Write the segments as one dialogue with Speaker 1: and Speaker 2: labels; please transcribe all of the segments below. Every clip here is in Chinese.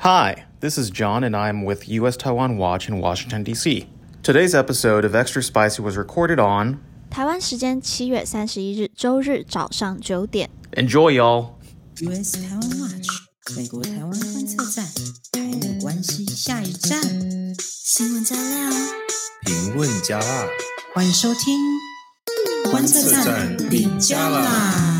Speaker 1: Hi, this is John, and I'm with U.S. Taiwan Watch in Washington, D.C. Today's episode of Extra Spicy was recorded on
Speaker 2: 台湾时间七月三十一日周日早上九点。
Speaker 1: Enjoy, y'all!
Speaker 3: US 台湾 Watch 美国台湾观测站，台美关系下一站，新闻加料，
Speaker 4: 评论加辣，
Speaker 3: 欢迎收听观测站底加啦。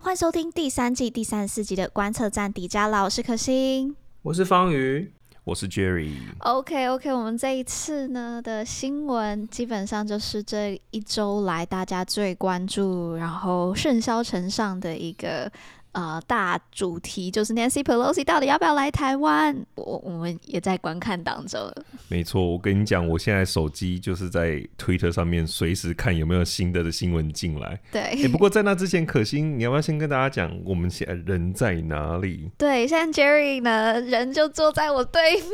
Speaker 2: 欢迎收听第三季第三十四集的观测站底加啦，我是可心，
Speaker 5: 我是方瑜，
Speaker 4: 我是 Jerry。
Speaker 2: OK OK，我们这一次呢的新闻基本上就是这一周来大家最关注，然后盛嚣尘上的一个。呃，大主题就是 Nancy Pelosi 到底要不要来台湾？我我们也在观看当中。
Speaker 4: 没错，我跟你讲，我现在手机就是在 Twitter 上面随时看有没有新的的新闻进来。
Speaker 2: 对、
Speaker 4: 欸，不过在那之前，可心，你要不要先跟大家讲我们现在人在哪里？
Speaker 2: 对，现在 Jerry 呢，人就坐在我对面，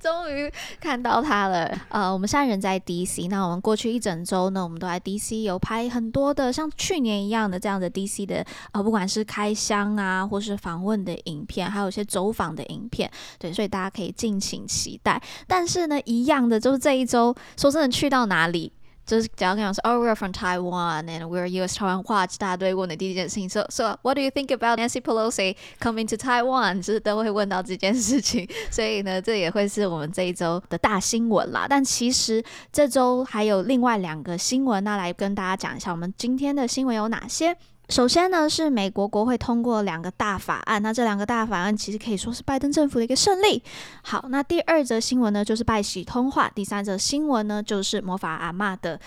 Speaker 2: 终于看到他了。呃，我们现在人在 DC，那我们过去一整周呢，我们都在 DC 有拍很多的像去年一样的这样的 DC 的呃，不管是开箱。啊，或是访问的影片，还有一些走访的影片，对，所以大家可以敬请期待。但是呢，一样的就是这一周，说真的，去到哪里，就是只要跟我说，Oh, we're from Taiwan and we're U.S. Taiwan Watch，大家都会问的第一件事情，So, so what do you think about Nancy Pelosi coming to Taiwan？就是都会问到这件事情，所以呢，这也会是我们这一周的大新闻啦。但其实这周还有另外两个新闻，那来跟大家讲一下，我们今天的新闻有哪些？首先呢，是美国国会通过两个大法案，那这两个大法案其实可以说是拜登政府的一个胜利。好，那第二则新闻呢，就是拜喜通话；第三则新闻呢，就是魔法阿嬷的，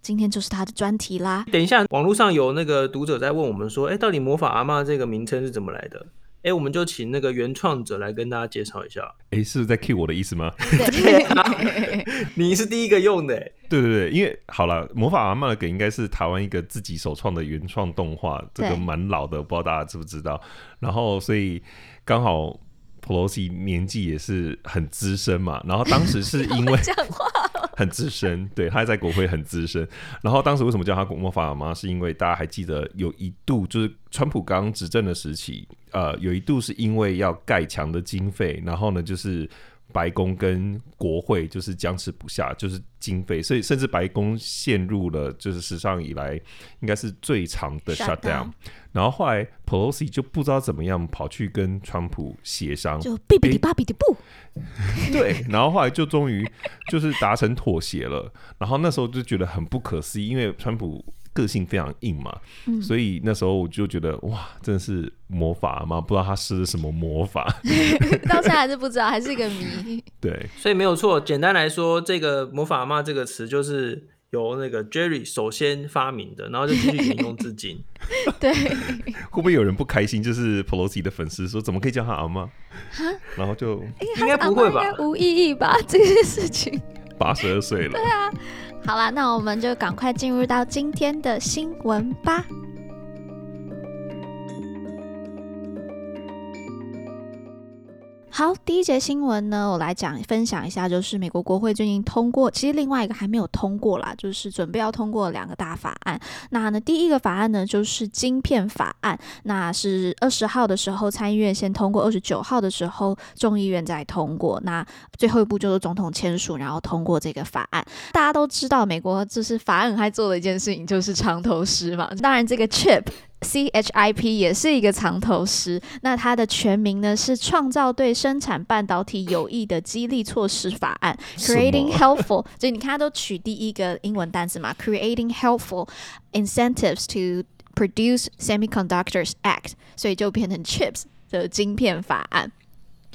Speaker 2: 今天就是他的专题啦。
Speaker 5: 等一下，网络上有那个读者在问我们说，哎，到底魔法阿嬷这个名称是怎么来的？哎，我们就请那个原创者来跟大家介绍一下。
Speaker 4: 哎，是不是在 cue 我的意思吗？
Speaker 5: 对 啊，你是第一个用的。
Speaker 4: 对对对，因为好了，魔法阿妈的梗应该是台湾一个自己首创的原创动画，这个蛮老的，不知道大家知不知道。然后，所以刚好 Pelosi 年纪也是很资深嘛。然后当时是因为 很资深，对，他在国会很资深。然后当时为什么叫他魔法阿嬷？是因为大家还记得有一度就是。川普刚执政的时期，呃，有一度是因为要盖墙的经费，然后呢，就是白宫跟国会就是僵持不下，就是经费，所以甚至白宫陷入了就是史上以来应该是最长的 shutdown。然后后来 Pelosi 就不知道怎么样跑去跟川普协商，
Speaker 2: 就哔哔吧哔的不，
Speaker 4: 对，然后后来就终于就是达成妥协了。然后那时候就觉得很不可思议，因为川普。个性非常硬嘛，嗯、所以那时候我就觉得哇，真的是魔法吗？不知道他施了什么魔法，
Speaker 2: 到现在还是不知道，还是一个谜。
Speaker 4: 对，
Speaker 5: 所以没有错。简单来说，这个“魔法阿嬷”这个词就是由那个 Jerry 首先发明的，然后就继续沿用至今。
Speaker 2: 对，
Speaker 4: 会不会有人不开心？就是 Pelosi 的粉丝说，怎么可以叫他阿妈？然后就
Speaker 5: 应该不会吧？
Speaker 2: 应该无意义吧？这件事情。
Speaker 4: 八十二岁了。
Speaker 2: 对啊。好啦，那我们就赶快进入到今天的新闻吧。好，第一节新闻呢，我来讲分享一下，就是美国国会最近通过，其实另外一个还没有通过啦，就是准备要通过两个大法案。那呢，第一个法案呢，就是晶片法案，那是二十号的时候参议院先通过，二十九号的时候众议院再通过，那最后一步就是总统签署，然后通过这个法案。大家都知道，美国就是法案还做了一件事情，就是藏头诗嘛。当然，这个 chip。CHIP 也是一个藏头诗，那它的全名呢是创造对生产半导体有益的激励措施法案，Creating Helpful，所以你看它都取第一个英文单词嘛，Creating Helpful Incentives to Produce Semiconductors Act，所以就变成 CHIPS 的晶片法案。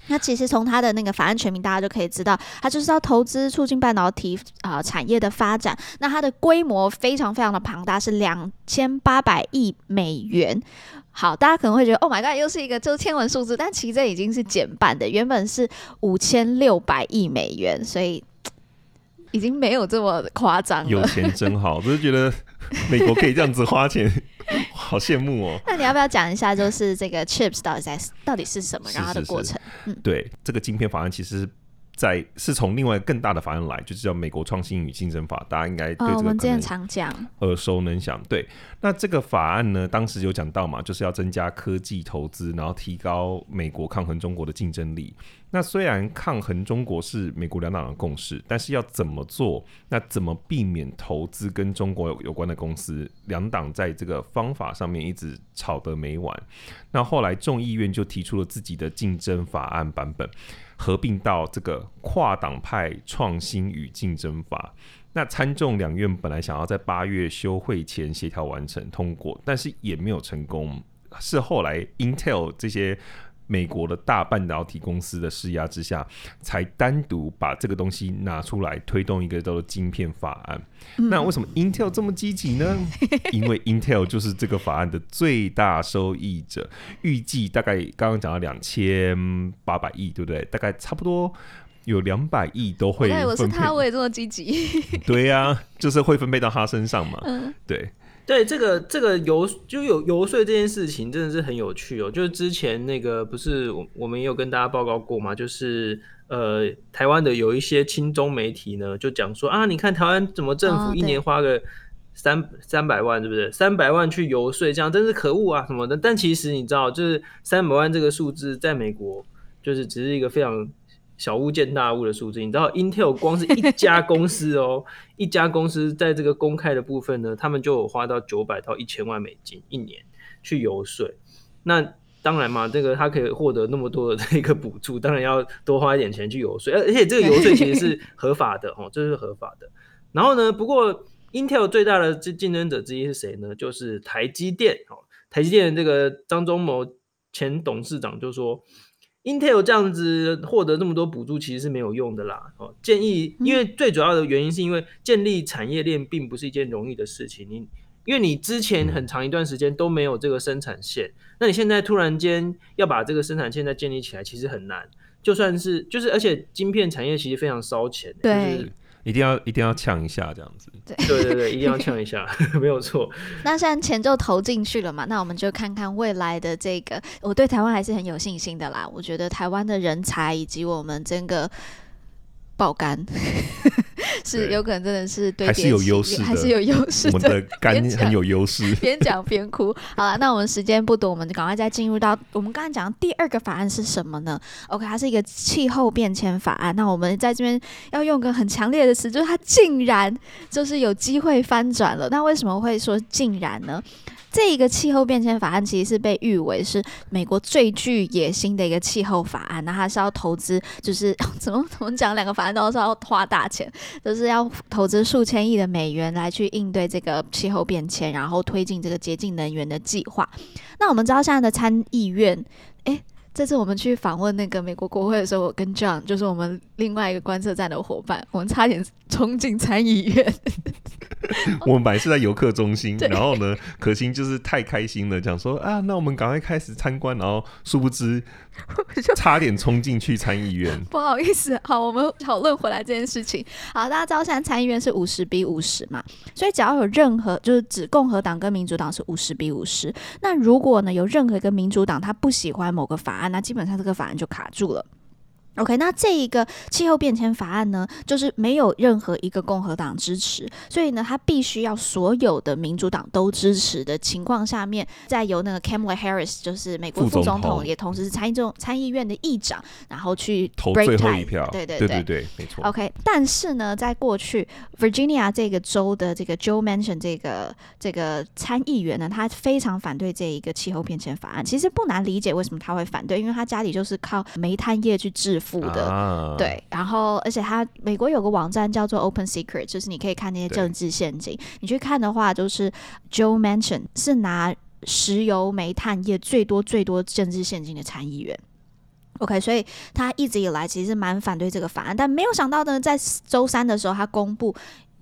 Speaker 2: 那其实从它的那个法案全名，大家就可以知道，它就是要投资促进半导体啊、呃、产业的发展。那它的规模非常非常的庞大，是两千八百亿美元。好，大家可能会觉得，Oh my God，又是一个就是天文数字，但其实这已经是减半的，原本是五千六百亿美元，所以 已经没有这么夸张了。
Speaker 4: 有钱真好，就是觉得 美国可以这样子花钱。好羡慕哦！
Speaker 2: 那你要不要讲一下，就是这个 chips 到底在到底是什么，然后它的过程？
Speaker 4: 是是是嗯，对，这个晶片法案其实在是从另外更大的法案来，就是叫《美国创新与竞争法》，大家
Speaker 2: 应该对这个常讲
Speaker 4: 耳熟能详。对，那这个法案呢，当时有讲到嘛，就是要增加科技投资，然后提高美国抗衡中国的竞争力。那虽然抗衡中国是美国两党的共识，但是要怎么做？那怎么避免投资跟中国有有关的公司？两党在这个方法上面一直吵得没完。那后来众议院就提出了自己的竞争法案版本。合并到这个跨党派创新与竞争法，那参众两院本来想要在八月休会前协调完成通过，但是也没有成功，是后来 Intel 这些。美国的大半导体公司的施压之下，才单独把这个东西拿出来推动一个叫做晶片法案。嗯、那为什么 Intel 这么积极呢？因为 Intel 就是这个法案的最大受益者，预计大概刚刚讲到两千八百亿，对不对？大概差不多有两百亿都会。对，
Speaker 2: 我是他，我也这么积极。
Speaker 4: 对呀、啊，就是会分配到他身上嘛。嗯，对。
Speaker 5: 对这个这个游就有游说这件事情真的是很有趣哦。就是之前那个不是我我们也有跟大家报告过嘛，就是呃台湾的有一些亲中媒体呢就讲说啊，你看台湾怎么政府一年花个三三百万，对不对？三百万去游说，这样真是可恶啊什么的。但其实你知道，就是三百万这个数字在美国就是只是一个非常。小巫见大巫的数字，你知道，Intel 光是一家 公司哦，一家公司在这个公开的部分呢，他们就有花到九百到一千万美金一年去游说。那当然嘛，这个他可以获得那么多的这个补助，当然要多花一点钱去游说，而且这个游说其实是合法的哦，这是合法的。然后呢，不过 Intel 最大的竞争者之一是谁呢？就是台积电哦，台积电这个张忠谋前董事长就说。Intel 这样子获得这么多补助其实是没有用的啦。哦，建议，因为最主要的原因是因为建立产业链并不是一件容易的事情。你因为你之前很长一段时间都没有这个生产线，那你现在突然间要把这个生产线再建立起来，其实很难。就算是就是，而且晶片产业其实非常烧钱。
Speaker 2: 对。
Speaker 5: 就是
Speaker 4: 一定要一定要呛一下这样子，
Speaker 2: 对
Speaker 5: 对对对，一定要 呛一下，没有错。
Speaker 2: 那现在钱就投进去了嘛，那我们就看看未来的这个，我对台湾还是很有信心的啦。我觉得台湾的人才以及我们整个爆肝。是有可能真的是对，
Speaker 4: 还是有优势，
Speaker 2: 还是有优势。
Speaker 4: 我们的肝 很有优势。
Speaker 2: 边讲边哭。好了，那我们时间不多，我们就赶快再进入到我们刚才讲的第二个法案是什么呢？OK，它是一个气候变迁法案。那我们在这边要用个很强烈的词，就是它竟然就是有机会翻转了。那为什么会说竟然呢？这一个气候变迁法案其实是被誉为是美国最具野心的一个气候法案，那它是要投资，就是怎么怎么讲，两个法案都是要花大钱，就是要投资数千亿的美元来去应对这个气候变迁，然后推进这个洁净能源的计划。那我们知道现在的参议院，诶，这次我们去访问那个美国国会的时候，我跟 John 就是我们另外一个观测站的伙伴，我们差点冲进参议院。
Speaker 4: 我们本来是在游客中心，然后呢，可心就是太开心了，讲说啊，那我们赶快开始参观，然后殊不知 差点冲进去参议院。
Speaker 2: 不好意思，好，我们讨论回来这件事情。好，大家知道现在参议院是五十比五十嘛，所以只要有任何就是指共和党跟民主党是五十比五十，那如果呢有任何一个民主党他不喜欢某个法案，那基本上这个法案就卡住了。OK，那这一个气候变迁法案呢，就是没有任何一个共和党支持，所以呢，他必须要所有的民主党都支持的情况下面，再由那个 Kamala Harris，就是美国副总统，也同时是参议众参议院的议长，然后去
Speaker 4: 投最后一票。
Speaker 2: 对对对
Speaker 4: 对对对，没错。
Speaker 2: OK，但是呢，在过去 Virginia 这个州的这个 Joe Manchin 这个这个参议员呢，他非常反对这一个气候变迁法案。其实不难理解为什么他会反对，因为他家里就是靠煤炭业去致富的，啊、对，然后而且他美国有个网站叫做 Open Secret，就是你可以看那些政治陷阱。你去看的话，就是 Joe Manchin 是拿石油煤炭业最多最多政治陷阱的参议员。OK，所以他一直以来其实蛮反对这个法案，但没有想到呢，在周三的时候他公布，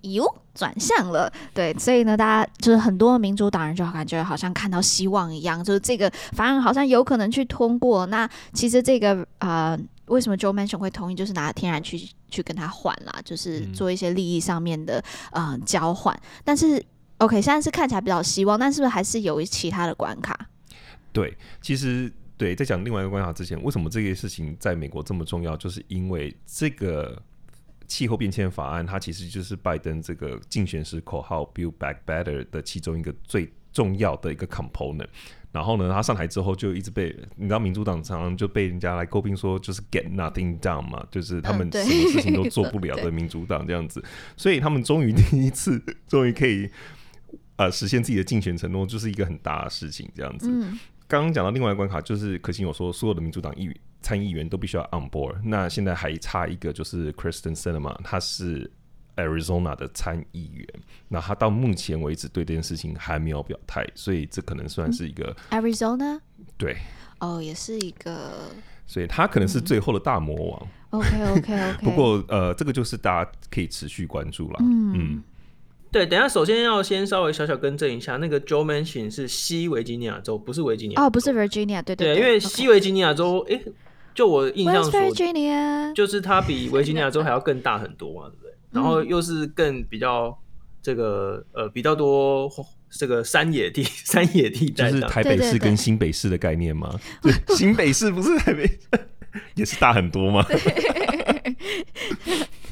Speaker 2: 哟，转向了。对，所以呢，大家就是很多民主党人就感觉好像看到希望一样，就是这个法案好像有可能去通过。那其实这个呃。为什么 Joe Manchin 会同意？就是拿天然气去跟他换啦，就是做一些利益上面的嗯、呃、交换。但是 OK，现在是看起来比较希望，但是不是还是有其他的关卡？
Speaker 4: 对，其实对，在讲另外一个关卡之前，为什么这件事情在美国这么重要？就是因为这个气候变迁法案，它其实就是拜登这个竞选时口号 “Build Back Better” 的其中一个最重要的一个 component。然后呢，他上台之后就一直被你知道，民主党常常就被人家来诟病说，就是 get nothing done 嘛，就是他们什么事情都做不了的 民主党这样子。所以他们终于第一次，终于可以呃实现自己的竞选承诺，就是一个很大的事情这样子。嗯、刚刚讲到另外一个关卡，就是可欣有说，所有的民主党议员参议员都必须要 on board。那现在还差一个，就是 Kyrsten Sinema，他是。Arizona 的参议员，那他到目前为止对这件事情还没有表态，所以这可能算是一个、
Speaker 2: 嗯、Arizona
Speaker 4: 对
Speaker 2: 哦，也是一个，
Speaker 4: 所以他可能是最后的大魔王。
Speaker 2: 嗯、OK OK OK。
Speaker 4: 不过呃，这个就是大家可以持续关注了。嗯，嗯
Speaker 5: 对，等下首先要先稍微小小更正一下，那个 Joe Manchin 是西维吉尼亚州，不是维吉尼亚
Speaker 2: 哦，不是 Virginia，对对，对，
Speaker 5: 对，因为西维吉尼亚州，哎 Okay.，就我印象说
Speaker 2: ，Virginia
Speaker 5: 就是它比维吉尼亚州还要更大很多嘛。然后又是更比较这个呃比较多这个山野地 山野地带，
Speaker 4: 就是台北市跟新北市的概念吗？对，对，对，新北市不是台北市 也是大很多吗？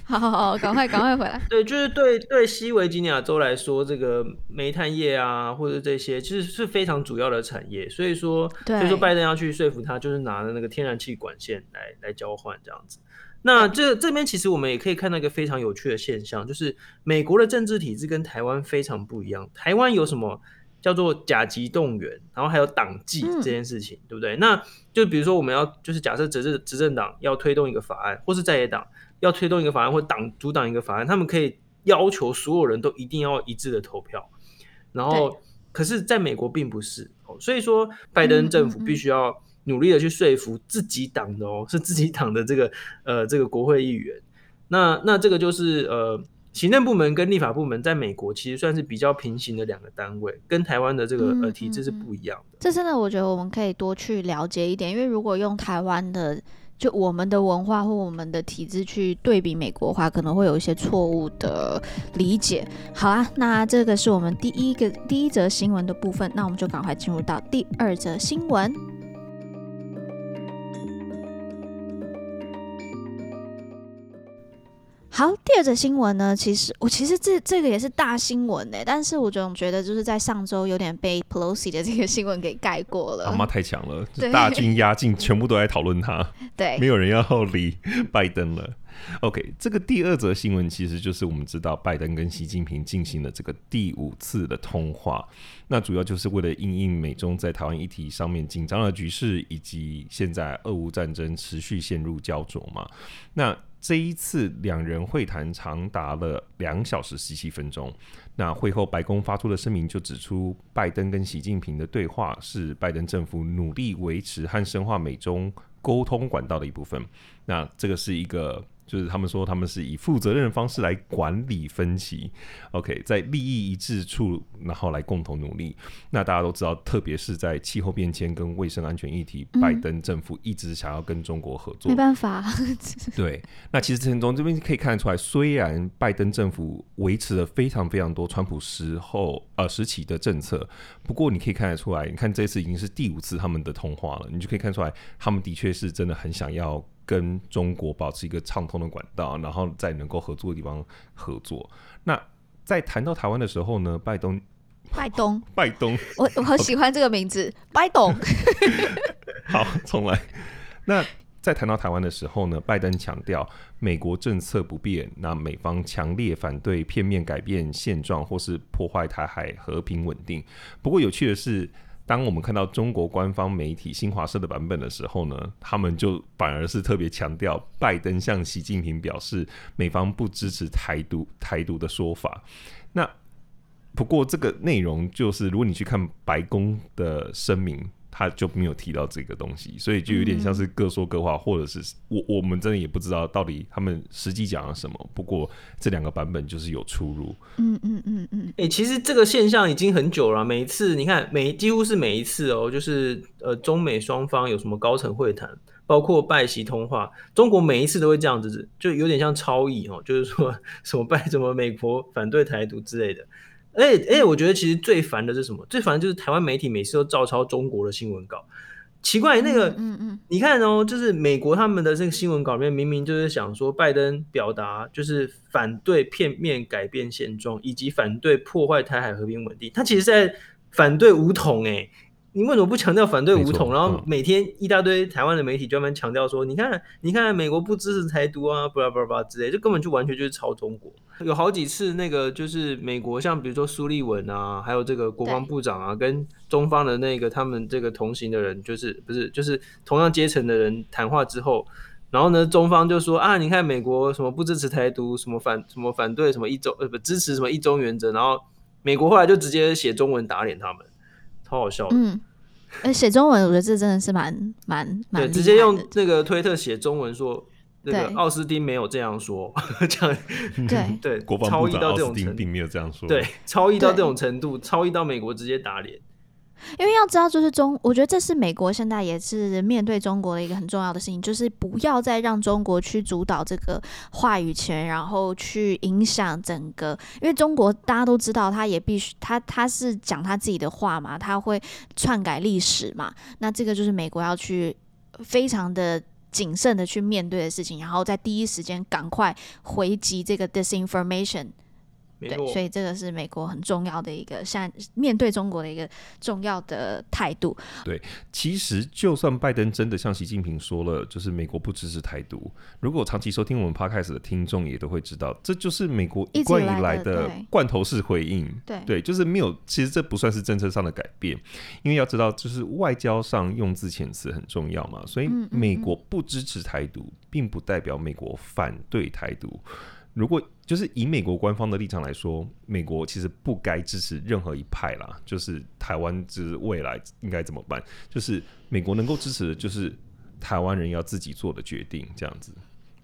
Speaker 2: 好好好，赶快赶快回来。
Speaker 5: 对，就是对对西维吉尼亚州来说，这个煤炭业啊，或者这些其实是非常主要的产业。所以说，所以说拜登要去说服他，就是拿着那个天然气管线来来交换这样子。那这这边其实我们也可以看到一个非常有趣的现象，就是美国的政治体制跟台湾非常不一样。台湾有什么叫做甲级动员，然后还有党纪这件事情，嗯、对不对？那就比如说我们要就是假设执政执政党要推动一个法案，或是在野党要推动一个法案，或党阻挡一个法案，他们可以要求所有人都一定要一致的投票。然后，可是在美国并不是，所以说拜登政府必须要、努力的去说服自己党的哦，是自己党的这个呃这个国会议员，那那这个就是呃行政部门跟立法部门在美国其实算是比较平行的两个单位，跟台湾的这个呃体制是不一样的。
Speaker 2: 这真的我觉得我们可以多去了解一点，因为如果用台湾的就我们的文化或我们的体制去对比美国的话，可能会有一些错误的理解。好啊，那这个是我们第一个第一则新闻的部分，那我们就赶快进入到第二则新闻。好，第二则新闻呢，其实我其实这这个也是大新闻呢，但是我总觉得就是在上周有点被 Pelosi 的这个新闻给盖过了。阿妈
Speaker 4: 太强了，大军压境，全部都在讨论他，
Speaker 2: 对，
Speaker 4: 没有人要理 拜登了。OK，这个第二则新闻其实就是我们知道拜登跟习近平进行了这个第五次的通话，那主要就是为了应应美中在台湾议题上面紧张的局势，以及现在俄乌战争持续陷入焦灼嘛，那。这一次两人会谈长达了两小时十七分钟。那会后白宫发出的声明就指出，拜登跟习近平的对话是拜登政府努力维持和深化美中沟通管道的一部分。那这个是一个。就是他们说，他们是以负责任的方式来管理分歧，OK，在利益一致处，然后来共同努力。那大家都知道，特别是在气候变迁跟卫生安全议题，拜登政府一直想要跟中国合作。
Speaker 2: 没办法。
Speaker 4: 对，那其实从这边可以看得出来，虽然拜登政府维持了非常非常多川普时候呃时期的政策，不过你可以看得出来，你看这次已经是第五次他们的通话了，你就可以看出来，他们的确是真的很想要。跟中国保持一个畅通的管道，然后在能够合作的地方合作。那在谈到台湾的时候呢，拜登，
Speaker 2: 拜登，
Speaker 4: 拜登，
Speaker 2: 我我好喜欢这个名字，拜登。
Speaker 4: 好，重来。那在谈到台湾的时候呢，拜登强调美国政策不变，那美方强烈反对片面改变现状或是破坏台海和平稳定。不过有趣的是。当我们看到中国官方媒体新华社的版本的时候呢，他们就反而是特别强调，拜登向习近平表示，美方不支持台独台独的说法。那不过这个内容就是，如果你去看白宫的声明。他就没有提到这个东西，所以就有点像是各说各话，嗯、或者是我我们真的也不知道到底他们实际讲了什么。不过这两个版本就是有出入。
Speaker 2: 嗯嗯嗯嗯。哎、
Speaker 5: 欸，其实这个现象已经很久了。每一次你看，每几乎是每一次哦，就是呃中美双方有什么高层会谈，包括拜习通话，中国每一次都会这样子，就有点像超译哦，就是说 什么拜什么美国反对台独之类的。哎哎，我觉得其实最烦的是什么？最烦的就是台湾媒体每次都照抄中国的新闻稿，奇怪，那个，
Speaker 2: 嗯嗯，嗯，
Speaker 5: 你看哦，就是美国他们的这个新闻稿里面明明就是想说，拜登表达就是反对片面改变现状，以及反对破坏台海和平稳定，他其实是在反对武统哎。你为什么不强调反对武统？然后每天一大堆台湾的媒体专门强调说，你看，你看，美国不支持台独啊，巴拉巴拉之类，这根本就完全就是抄中国。有好几次，那个就是美国，像比如说苏利文啊，还有这个国防部长啊，跟中方的那个他们这个同行的人，就是不是就是同样阶层的人谈话之后，然后呢，中方就说啊，你看美国什么不支持台独，什么反什么反对什么一中呃不支持什么一中原则，然后美国后来就直接写中文打脸他们。超好笑的，嗯，
Speaker 2: 哎，写中文，我觉得这真的是蛮蛮蛮，
Speaker 5: 对，直接用那个推特写中文说，那个奥斯汀没有这样说，这样，
Speaker 2: 对
Speaker 5: 对，
Speaker 4: 国防部长奥斯汀并没有这样说，
Speaker 5: 对，超译到这种程度，超译到美国直接打脸。
Speaker 2: 因为要知道，就是中，我觉得这是美国现在也是面对中国的一个很重要的事情，就是不要再让中国去主导这个话语权，然后去影响整个。因为中国大家都知道，他也必须他他是讲他自己的话嘛，他会篡改历史嘛。那这个就是美国要去非常的谨慎的去面对的事情，然后在第一时间赶快回击这个 disinformation。对，所以这个是美国很重要的一个，像面对中国的一个重要的态度。
Speaker 4: 对，其实就算拜登真的像习近平说了，就是美国不支持台独，如果长期收听我们 Podcast 的听众也都会知道，这就是美国一贯以来的罐头式回应。
Speaker 2: 对，
Speaker 4: 对，就是没有，其实这不算是政策上的改变，因为要知道，就是外交上用字遣词很重要嘛，所以美国不支持台独，并不代表美国反对台独。如果就是以美国官方的立场来说，美国其实不该支持任何一派啦。就是台湾之未来应该怎么办？就是美国能够支持的，就是台湾人要自己做的决定，这样子。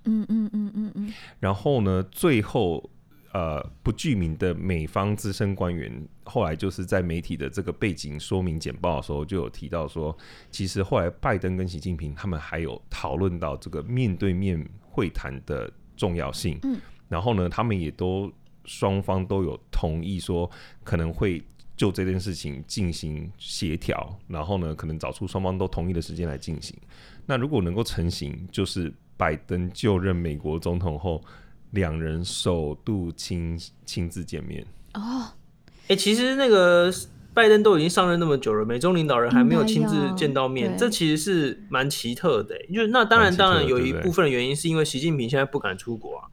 Speaker 2: 嗯嗯嗯嗯嗯。
Speaker 4: 然后呢，最后呃不具名的美方资深官员，后来就是在媒体的这个背景说明简报的时候，就有提到说，其实后来拜登跟习近平他们还有讨论到这个面对面会谈的重要性。嗯。然后呢，他们也都双方都有同意说，可能会就这件事情进行协调，然后呢，可能找出双方都同意的时间来进行。那如果能够成型，就是拜登就任美国总统后，两人首度亲亲自见面。
Speaker 2: 哦，
Speaker 5: 哎，其实那个拜登都已经上任那么久了，美中领导人还没有亲自见到面，这其实是蛮奇特的。因为那当然，当然有一部分的原因是因为习近平现在不敢出国啊。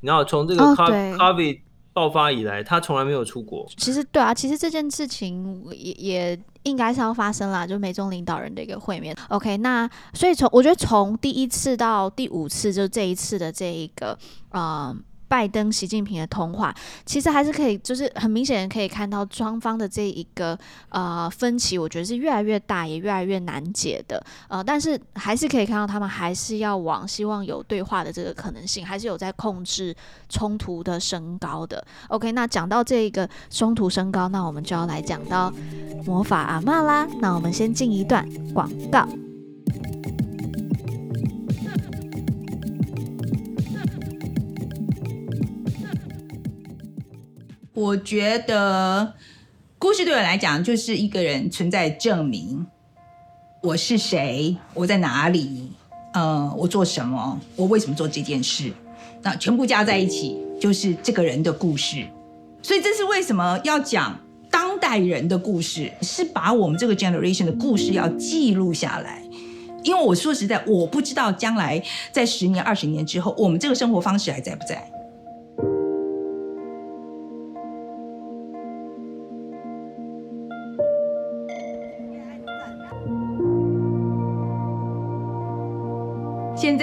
Speaker 5: 然后从这个 COVID 爆发以来，他从来没有出国。
Speaker 2: 其实对啊，其实这件事情也也应该是要发生啦，就美中领导人的一个会面。OK，那所以从我觉得从第一次到第五次，就这一次的这一个呃。拜登、习近平的通话，其实还是可以，就是很明显可以看到双方的这一个呃分歧，我觉得是越来越大，也越来越难解的。呃，但是还是可以看到他们还是要往希望有对话的这个可能性，还是有在控制冲突的升高的。OK，那讲到这一个冲突升高，那我们就要来讲到魔法阿嬷啦。那我们先进一段广告。
Speaker 3: 我觉得故事对我来讲就是一个人存在证明，我是谁，我在哪里，呃，我做什么，我为什么做这件事，那全部加在一起就是这个人的故事。所以这是为什么要讲当代人的故事，是把我们这个 generation 的故事要记录下来。因为我说实在，我不知道将来在十年、二十年之后，我们这个生活方式还在不在。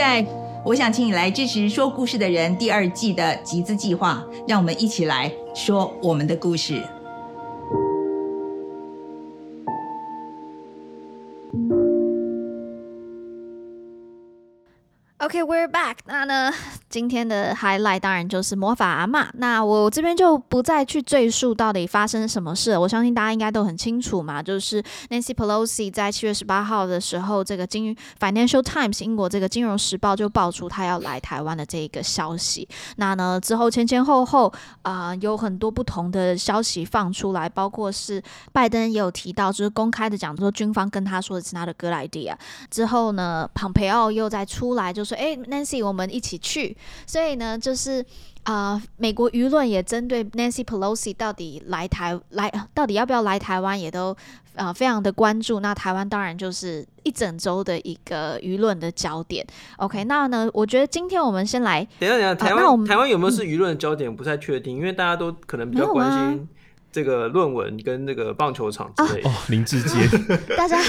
Speaker 3: 在，我想请你来支持《说故事的人》第二季的集资计划，让我们一起来说我们的故事。
Speaker 2: OK，we're back。那呢，今天的 highlight 当然就是魔法阿嬷。那我这边就不再去赘述到底发生什么事了。我相信大家应该都很清楚嘛，就是 Nancy Pelosi 在七月十八号的时候，这个金 Financial Times 英国这个金融时报就爆出他要来台湾的这一个消息。那呢之后前前后后啊、有很多不同的消息放出来，包括是拜登也有提到，就是公开的讲说军方跟他说的是他的 good idea。之后呢，蓬佩奥又再出来就是。哎，Nancy，我们一起去。所以呢，就是啊、呃，美国舆论也针对 Nancy Pelosi 到底来台来，到底要不要来台湾，也都啊、呃、非常的关注。那台湾当然就是一整周的一个舆论的焦点。OK，那呢，我觉得今天我们先来
Speaker 5: 等一下，等一下，台湾、呃、台湾有没有是舆论的焦点？嗯、不太确定，因为大家都可能比较关心。这个论文跟那个棒球场之类的
Speaker 4: 哦，林志坚，
Speaker 2: 大家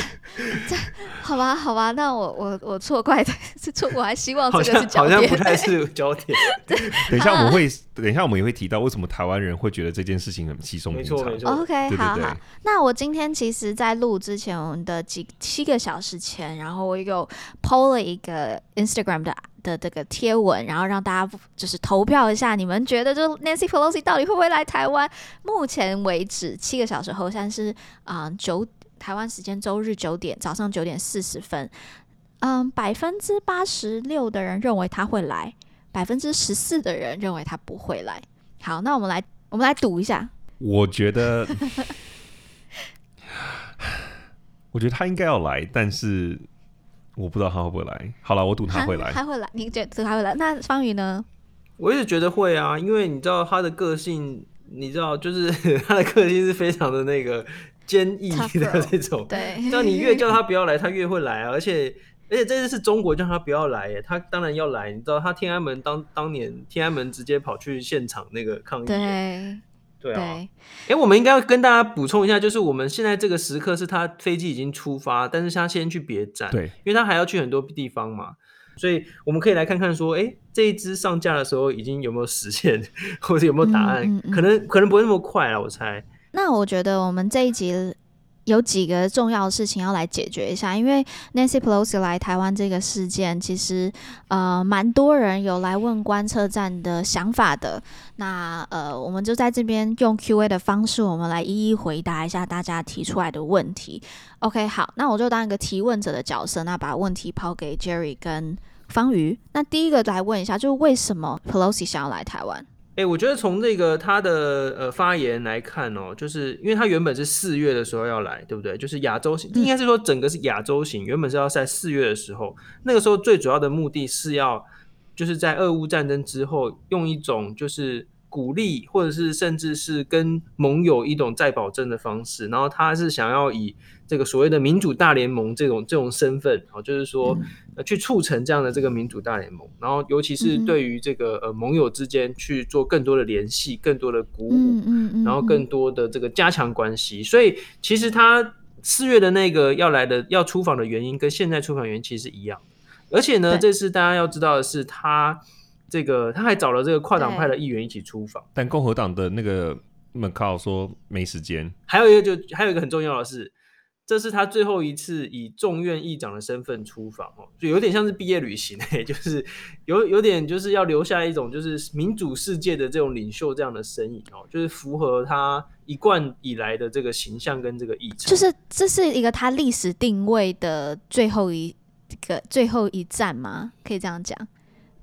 Speaker 2: 这好吧，好吧，那我我我错怪的是错，我还希望这个是焦点，
Speaker 5: 好像不太是焦点。
Speaker 4: 对 等一下我们会，等一下我们也会提到为什么台湾人会觉得这件事情很稀松平常。
Speaker 5: 没错没错。
Speaker 2: OK，好好。那我今天其实，在录之前我们的几七个小时前，然后我有 PO 了一个 Instagram 的。的这个贴文，然后让大家就是投票一下，你们觉得就 Nancy Pelosi 到底会不会来台湾？目前为止，七个小时后，现在是啊九台湾时间周日九点早上九点四十分，嗯，百分之八十六的人认为他会来，百分之十四的人认为他不会来。好，那我们来我们来赌一下。
Speaker 4: 我觉得，我觉得他应该要来，但是。我不知道他会不会来。好了，我赌他会来。
Speaker 2: 他会来，你觉得他会来？那方宇呢？
Speaker 5: 我一直觉得会啊，因为你知道他的个性，你知道，就是 他的个性是非常的那个坚毅的这种。对，那你越叫他不要来，他越会来啊。而且，而且这次是中国叫他不要来耶，他当然要来。你知道，他天安门当当年天安门直接跑去现场那个抗议。
Speaker 2: 对。
Speaker 5: 对啊，哎、欸，我们应该要跟大家补充一下，就是我们现在这个时刻是他飞机已经出发，但是他先去别站，
Speaker 4: 对，
Speaker 5: 因为他还要去很多地方嘛，所以我们可以来看看说，哎、欸，这一支上架的时候已经有没有实现，或者有没有答案？嗯嗯嗯、可能可能不会那么快啊，我猜。
Speaker 2: 那我觉得我们这一集。有几个重要的事情要来解决一下，因为 Nancy Pelosi 来台湾这个事件，其实呃蛮多人有来问观测站的想法的。那呃，我们就在这边用 Q&A 的方式，我们来一一回答一下大家提出来的问题。OK，好，那我就当一个提问者的角色，那把问题抛给 Jerry 跟方瑜。那第一个来问一下，就是为什么 Pelosi 想要来台湾？
Speaker 5: 哎、欸，我觉得从那个他的呃发言来看哦，就是因为他原本是四月的时候要来，对不对？就是亚洲行，应该是说整个是亚洲行，原本是要在四月的时候，那个时候最主要的目的是要就是在俄乌战争之后，用一种就是鼓励或者是甚至是跟盟友一种再保证的方式，然后他是想要以。这个所谓的民主大联盟这种这种身份，哦，就是说，呃，去促成这样的这个民主大联盟，然后尤其是对于这个呃盟友之间去做更多的联系、更多的鼓舞，然后更多的这个加强关系。所以其实他四月的那个要来的要出访的原因，跟现在出访原因其实一样。而且呢，这次大家要知道的是，他这个他还找了这个跨党派的议员一起出访，
Speaker 4: 但共和党的那个 McCaul 说没时间。
Speaker 5: 还有一个就还有一个很重要的是。这是他最后一次以众院议长的身份出访哦，就有点像是毕业旅行哎，就是有有点就是要留下一种就是民主世界的这种领袖这样的身影哦，就是符合他一贯以来的这个形象跟这个意程。就是
Speaker 2: 这是一个他历史定位的最后一个最后一站吗？可以这样讲？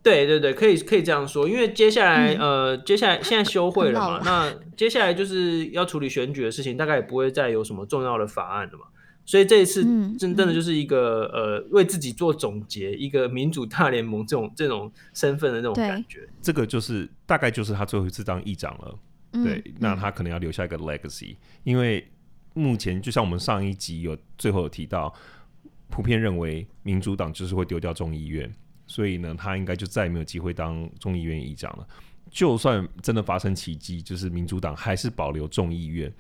Speaker 5: 对对对，可以可以这样说，因为接下来、嗯、呃，接下来现在休会了嘛，了。那接下来就是要处理选举的事情，大概也不会再有什么重要的法案了嘛。所以这一次真真的就是一个、呃，为自己做总结，一个民主大联盟这种这种身份的那种感觉。
Speaker 4: 这个就是大概就是他最后一次当议长了，嗯、对，那他可能要留下一个 legacy，、嗯、因为目前就像我们上一集有最后有提到，普遍认为民主党就是会丢掉众议院，所以呢，他应该就再也没有机会当众议院议长了。就算真的发生奇迹，就是民主党还是保留众议院。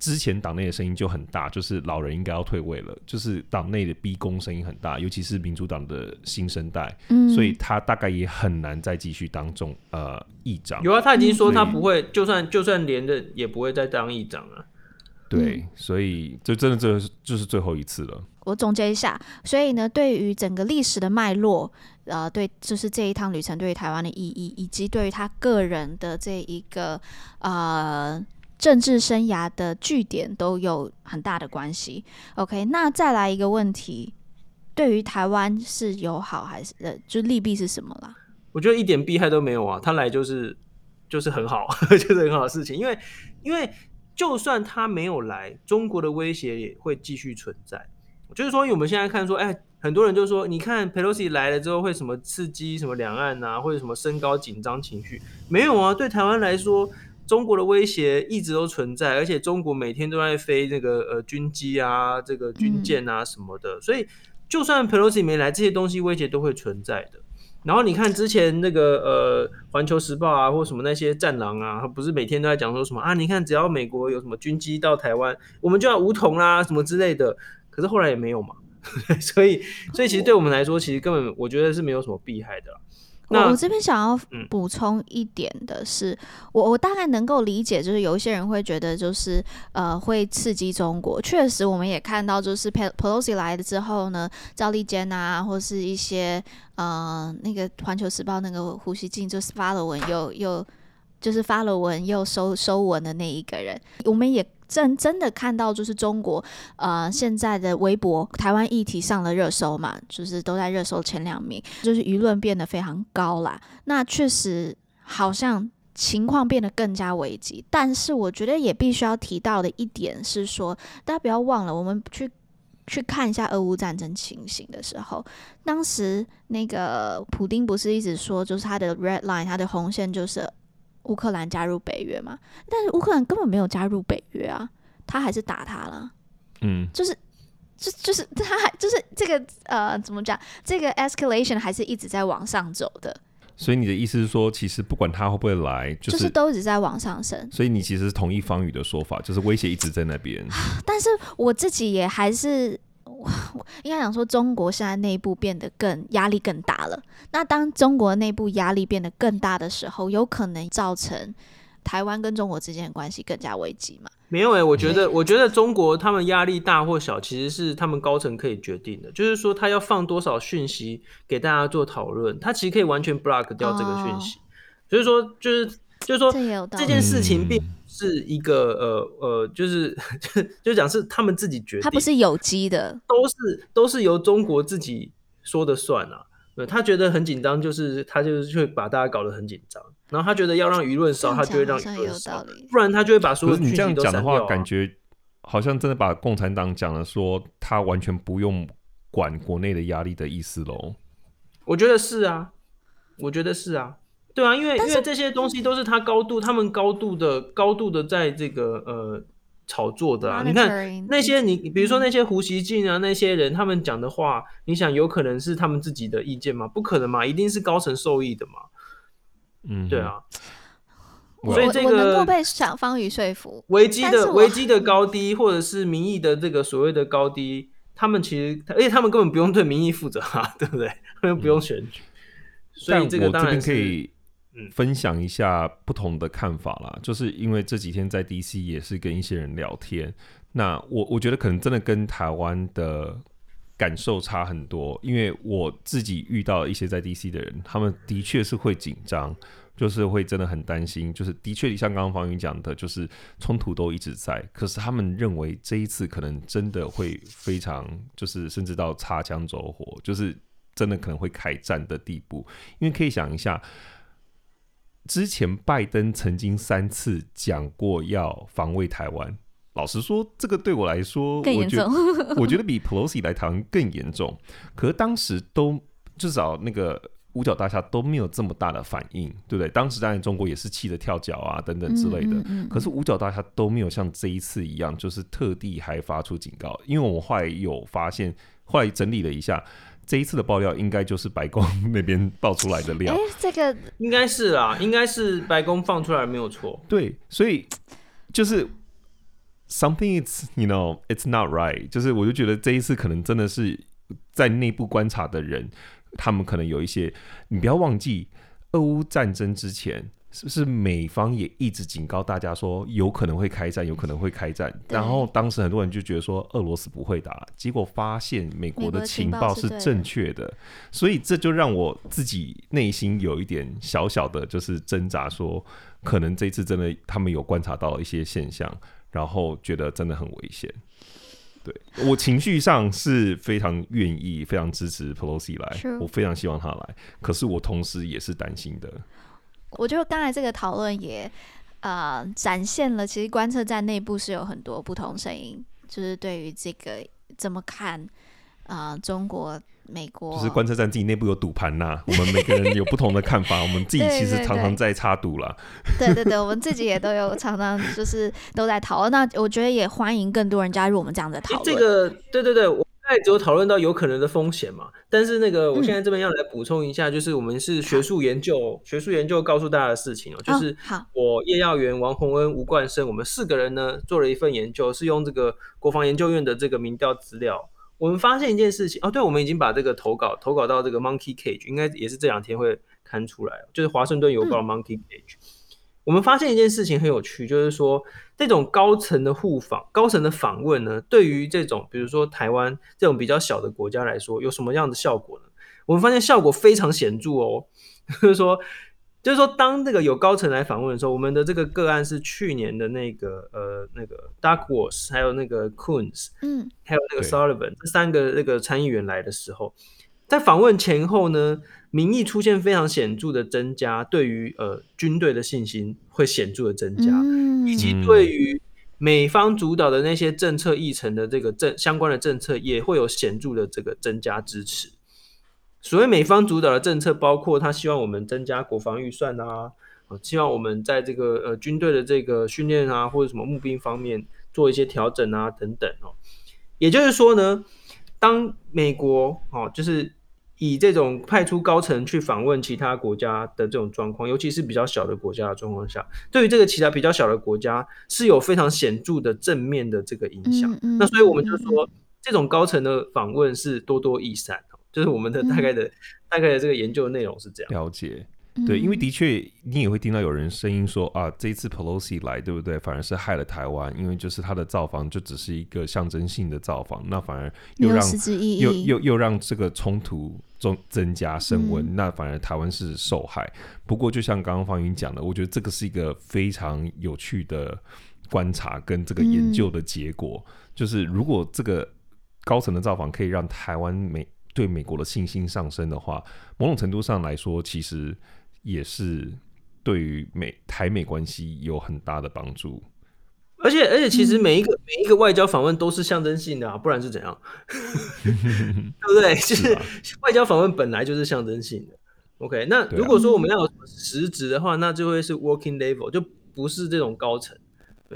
Speaker 4: 之前党内的声音就很大，就是老人应该要退位了，就是党内的逼宫声音很大，尤其是民主党的新生代，嗯，所以他大概也很难再继续当众呃议长。
Speaker 5: 有啊，他已经说他不会，嗯、就算就算连任也不会再当议长了。
Speaker 4: 对，所以就真的这就是最后一次了。
Speaker 2: 我总结一下，所以呢，对于整个历史的脉络，呃，对，就是这一趟旅程对于台湾的意义，以及对于他个人的这一个呃政治生涯的据点，都有很大的关系。OK，那再来一个问题，对于台湾是友好还是呃，就利弊是什么啦？
Speaker 5: 我觉得一点弊害都没有啊，他来就是就是很好，就是很好的事情，因为因为就算他没有来，中国的威胁也会继续存在。就是说，我们现在看说，哎，很多人就说，你看 Pelosi 来了之后会什么刺激什么两岸啊，或者什么升高紧张情绪？没有啊，对台湾来说，中国的威胁一直都存在，而且中国每天都在飞那个呃军机啊，这个军舰啊什么的，所以就算 Pelosi 没来，这些东西威胁都会存在的。然后你看之前那个呃环球时报啊，或什么那些战狼啊，他不是每天都在讲说什么啊？你看只要美国有什么军机到台湾，我们就要武统啦，什么之类的。可是后来也没有嘛，所以所以其实对我们来说，其实根本我觉得是没有什么弊害的。
Speaker 2: 那我我这边想要补充一点的是，嗯、我我大概能够理解，就是有一些人会觉得就是呃会刺激中国。确实，我们也看到就是 Pelosi 来了之后呢，赵立坚啊，或是一些呃那个环球时报那个胡锡进就是发了文又又就是发了文又收收文的那一个人，我们也。真真的看到，就是中国，呃，现在的微博台湾议题上了热搜嘛，就是都在热搜前两名，就是舆论变得非常高啦。那确实好像情况变得更加危急，但是我觉得也必须要提到的一点是说，大家不要忘了，我们去去看一下俄乌战争情形的时候，当时那个普丁不是一直说，就是他的 red line，他的红线就是。乌克兰加入北约嘛？但是乌克兰根本没有加入北约啊，他还是打他了。嗯，就是，就就是 他还就是这个呃，怎么讲？这个 escalation 还是一直在往上走的。
Speaker 4: 所以你的意思是说，其实不管他会不会来，就是、
Speaker 2: 就是、都一直在往上升。
Speaker 4: 所以你其实是同意方宇的说法，就是威胁一直在那边。
Speaker 2: 但是我自己也还是。我 应该讲说，中国现在内部变得更压力更大了。那当中国内部压力变得更大的时候，有可能造成台湾跟中国之间的关系更加危机嘛？
Speaker 5: 没有诶、欸，我觉得，我觉得中国他们压力大或小，其实是他们高层可以决定的。就是说，他要放多少讯息给大家做讨论，他其实可以完全 block 掉这个讯息。所以说，就是。就是说这，这件事情并不是一个呃呃，就是 就讲是他们自己决定，
Speaker 2: 它不是有机的，
Speaker 5: 都是都是由中国自己说的算啊。他觉得很紧张，就是他就是会把大家搞得很紧张，然后他觉得要让舆论烧，他就会让舆论烧，不然他就会把所有讯息都删掉。你这样讲的话，
Speaker 4: 感觉好像真的把共产党讲了说他完全不用管国内的压力的意思喽？
Speaker 5: 我觉得是啊，我觉得是啊。对啊，因为因为这些东西都是他高度，他们高度的高度的在这个呃炒作的啊。你看那些你比如说那些胡锡进啊那些人，他们讲的话，你想有可能是他们自己的意见吗？不可能嘛，一定是高层受益的嘛。嗯，对啊。
Speaker 2: 所以这个我能够被小方宇说服。
Speaker 5: 危机的危机的高低，或者是民意的这个所谓的高低，他们其实而且他们根本不用对民意负责啊，对不对？他们不用选举，所以这个当然
Speaker 4: 可以。分享一下不同的看法啦，就是因为这几天在 DC 也是跟一些人聊天，那我我觉得可能真的跟台湾的感受差很多，因为我自己遇到一些在 DC 的人，他们的确是会紧张，就是会真的很担心，就是的确像刚刚方云讲的，就是冲突都一直在，可是他们认为这一次可能真的会非常，就是甚至到擦枪走火，就是真的可能会开战的地步，因为可以想一下。之前拜登曾经三次讲过要防卫台湾，老实说，这个对我来说，
Speaker 2: 更严重。
Speaker 4: 我觉得，我觉得比 Pelosi 来台湾更严重。可是当时都至少那个五角大厦都没有这么大的反应，对不对？当时当然中国也是气得跳脚啊等等之类的。嗯嗯嗯，可是五角大厦都没有像这一次一样，就是特地还发出警告。因为我们后来有发现，后来整理了一下。这一次的爆料应该就是白宫那边爆出来的料。
Speaker 2: 哎，这个
Speaker 5: 应该是啊，应该是白宫放出来没有错。
Speaker 4: 对，所以就是 something is you know it's not right。就是我就觉得这一次可能真的是在内部观察的人，他们可能有一些，你不要忘记，俄乌战争之前是不是美方也一直警告大家说有可能会开战，有可能会开战？然后当时很多人就觉得说俄罗斯不会打，结果发现美国的情报是正确的，所以这就让我自己内心有一点小小的，就是挣扎，说可能这次真的他们有观察到一些现象，然后觉得真的很危险。对，我情绪上是非常愿意、非常支持 Pelosi 来，我非常希望他来，可是我同时也是担心的。
Speaker 2: 我觉得刚才这个讨论也呃展现了，其实观测站内部是有很多不同声音，就是对于这个怎么看啊、呃，中国、美国，
Speaker 4: 就是观测站自己内部有赌盘呐，我们每个人有不同的看法，我们自己其实常常在插赌啦。
Speaker 2: 对对对，我们自己也都有常常就是都在讨论。那我觉得也欢迎更多人加入我们这样的讨论。
Speaker 5: 这个对对对。刚才只有讨论到有可能的风险嘛，但是那个我现在这边要来补充一下，就是我们是学术研究，学术研究告诉大家的事情哦，就是我叶耀元、王洪恩、吴冠生，我们四个人呢做了一份研究，是用这个国防研究院的这个民调资料，我们发现一件事情哦，对，我们已经把这个投稿投稿到这个 Monkey Cage，应该也是这两天会刊出来，就是华盛顿邮报 Monkey Cage。我们发现一件事情很有趣，就是说这种高层的互访、高层的访问呢，对于这种比如说台湾这种比较小的国家来说，有什么样的效果呢？我们发现效果非常显著哦，就是说，就是说，当那个有高层来访问的时候，我们的这个个案是去年的那个呃那个 Duckworth，还有那个 Coons，嗯，还有那个 Sullivan 这三个那个参议员来的时候，在访问前后呢，民意出现非常显著的增加，对于呃军队的信心会显著的增加，嗯、以及对于美方主导的那些政策议程的这个政相关的政策也会有显著的这个增加支持。所谓美方主导的政策，包括他希望我们增加国防预算啊，希望我们在这个呃军队的这个训练啊或者什么募兵方面做一些调整啊等等哦。也就是说呢，当美国哦就是。以这种派出高层去访问其他国家的这种状况，尤其是比较小的国家的状况下，对于这个其他比较小的国家是有非常显著的正面的这个影响。嗯嗯、那所以我们就说，这种高层的访问是多多益善，就是我们的大概的、嗯、大概的这个研究内容是这样。
Speaker 4: 了解。对，因为的确，你也会听到有人声音说啊，这一次 Pelosi 来，对不对？反而是害了台湾，因为就是他的造访就只是一个象征性的造访，那反而又让又又又让这个冲突中增加升温，嗯、那反而台湾是受害。不过，就像刚刚方云讲的，我觉得这个是一个非常有趣的观察跟这个研究的结果，嗯、就是如果这个高层的造访可以让台湾美对美国的信心上升的话，某种程度上来说，其实。也是对于美台美关系有很大的帮助，
Speaker 5: 而且而且其实每一个、嗯、每一个外交访问都是象征性的啊，不然是怎样？对不对？就是外交访问本来就是象征性的。OK，那如果说我们要有实质的话，那就会是 working level，就不是这种高层。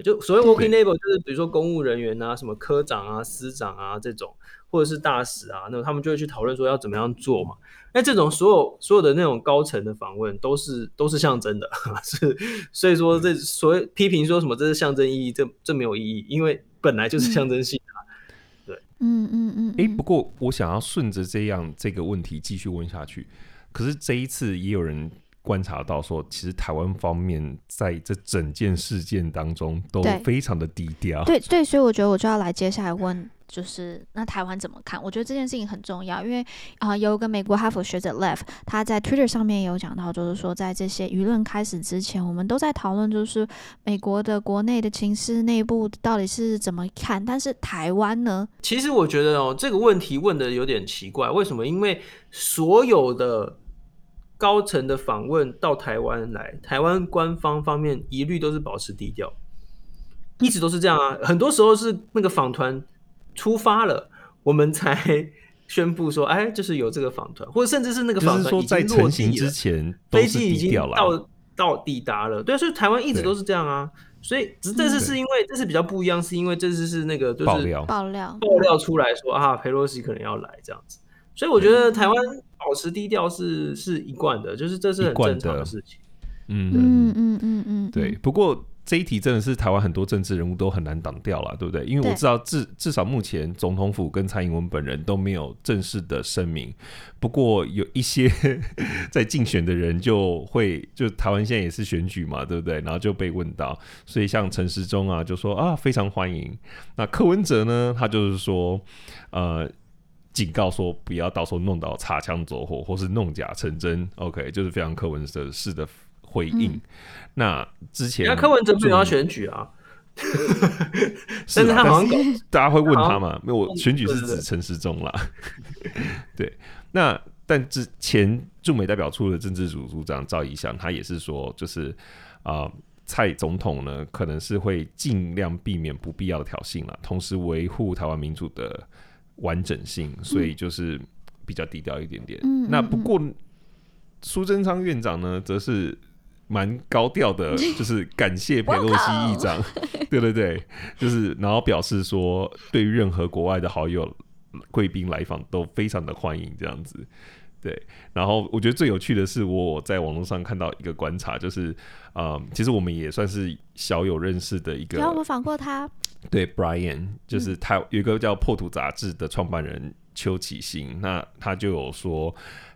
Speaker 5: 就所谓 working level，就是比如说公务人员啊，什么科长啊、司长啊这种，或者是大使啊，那他们就会去讨论说要怎么样做嘛。那这种所有所有的那种高层的访问都是都是象征的，是所以说这所谓批评说什么这是象征意义，这这没有意义，因为本来就是象征性的。对，嗯
Speaker 2: 嗯嗯。
Speaker 4: 哎，不过我想要顺着这样这个问题继续问下去，可是这一次也有人观察到说，其实台湾方面在这整件事件当中都非常的低调。
Speaker 2: 对对，所以我觉得我就要来接下来问。就是那台湾怎么看？我觉得这件事情很重要，因为啊、呃，有一个美国哈佛学者 Left，他在 Twitter 上面也有讲到，就是说在这些舆论开始之前，我们都在讨论，就是美国的国内的情势内部到底是怎么看。但是台湾呢？
Speaker 5: 其实我觉得哦，这个问题问的有点奇怪，为什么？因为所有的高层的访问到台湾来，台湾官方方面一律都是保持低调，一直都是这样啊。很多时候是那个访团。出发了，我们才宣布说，哎，就是有这个访团，或者甚至是那个访团已经落地
Speaker 4: 之前，
Speaker 5: 飞机已经到到抵达了。对，所以台湾一直都是这样啊。所以只这次是因为这次比较不一样，是因为这次是那个就是
Speaker 2: 爆料爆料
Speaker 5: 爆料出来说啊，裴洛西可能要来这样子。所以我觉得台湾保持低调是是一贯的，就是这是很正常的事情。
Speaker 4: 嗯嗯嗯嗯嗯，对。不过。这一题真的是台湾很多政治人物都很难挡掉了，对不对？因为我知道至至少目前总统府跟蔡英文本人都没有正式的声明。不过有一些 在竞选的人就会，就台湾现在也是选举嘛，对不对？然后就被问到，所以像陈时中啊，就说啊非常欢迎。那柯文哲呢，他就是说，呃，警告说不要到时候弄到擦枪走火或是弄假成真。OK，就是非常柯文哲式的。回应，嗯、那之前，那
Speaker 5: 柯文哲没有要选举啊，
Speaker 4: 是他好像大家会问他嘛？没有，我选举是指陈时中啦。对，那但之前驻美代表处的政治组组长赵怡翔，他也是说，就是啊、呃，蔡总统呢，可能是会尽量避免不必要的挑衅了，同时维护台湾民主的完整性，所以就是比较低调一点点。嗯、那不过苏贞昌院长呢，则是。蛮高调的，就是感谢裴洛西议长，对对对，就是然后表示说，对于任何国外的好友、贵宾来访都非常的欢迎这样子，对。然后我觉得最有趣的是，我在网络上看到一个观察，就是啊、呃，其实我们也算是小有认识的一个，
Speaker 2: 然后我访过他，
Speaker 4: 对，Brian，就是他有一个叫破土杂志的创办人邱启新，那他就有说，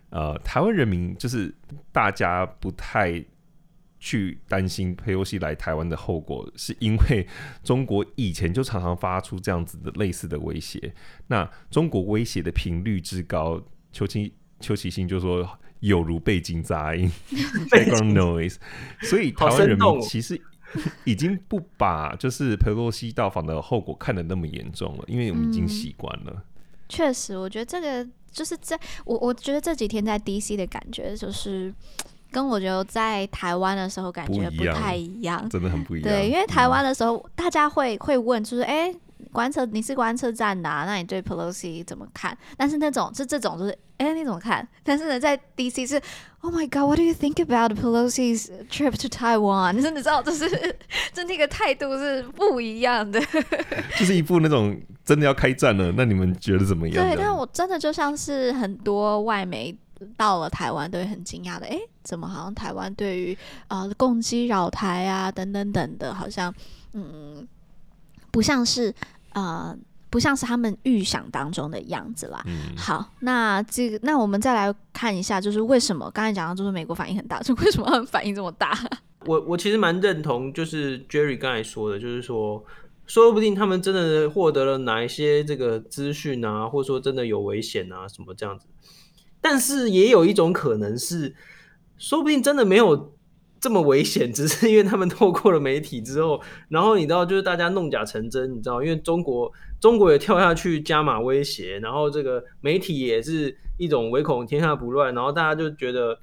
Speaker 4: 呃，台湾人民就是大家不太。去担心佩洛西来台湾的后果，是因为中国以前就常常发出这样子的类似的威胁。那中国威胁的频率之高，邱其邱其新就说有如背景杂音。所以台湾人民其实已经不把就是佩洛西到访的后果看得那么严重了，因为我们已经习惯了。
Speaker 2: 确、嗯、实，我觉得这个就是在我我觉得这几天在 DC 的感觉就是。跟我觉得在台湾的时候感觉不太一样，
Speaker 4: 真的很不一样。
Speaker 2: 对，因为台湾的时候，大家会会问，就是哎，观测你是观测站的，那你对 Pelosi 怎么看？但是那种是这种，就是哎你怎么看？但是呢，在 DC 是 Oh my God，What do you think about Pelosi's trip to Taiwan？你真的知道，就是就那个态度是不一样的，
Speaker 4: 就是一部那种真的要开战了，那你们觉得怎么样？
Speaker 2: 对，但我真的就像是很多外媒。到了台湾都会很惊讶的，哎，怎么好像台湾对于呃攻击扰台啊等等等的，好像嗯不像是呃不像是他们预想当中的样子啦。嗯、好，那这个那我们再来看一下，就是为什么刚才讲到就是美国反应很大，就为什么他们反应这么大？
Speaker 5: 我我其实蛮认同，就是 Jerry 刚才说的，就是说说不定他们真的获得了哪一些这个资讯啊，或者说真的有危险啊什么这样子。但是也有一种可能是，说不定真的没有这么危险，只是因为他们透过了媒体之后，然后你知道，就是大家弄假成真，你知道，因为中国中国也跳下去加码威胁，然后这个媒体也是一种唯恐天下不乱，然后大家就觉得，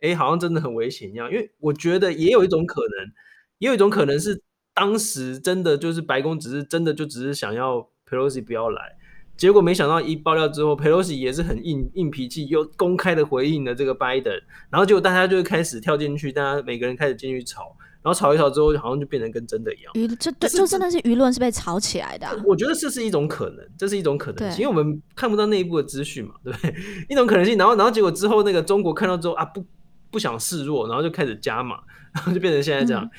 Speaker 5: 哎，好像真的很危险一样。因为我觉得也有一种可能，也有一种可能是当时真的就是白宫只是真的就只是想要 Pelosi 不要来。结果没想到一爆料之后，佩洛西也是很硬硬脾气，又公开的回应了这个拜登，然后结果大家就开始跳进去，大家每个人开始进去吵，然后吵一吵之后，好像就变成跟真的一样。
Speaker 2: 舆就对，就真的是舆论是被炒起来的啊。
Speaker 5: 我觉得这是一种可能，这是一种可能性，因为我们看不到内部的资讯嘛，对不对？一种可能性。然后，然后结果之后，那个中国看到之后啊，不不想示弱，然后就开始加码，然后就变成现在这样。嗯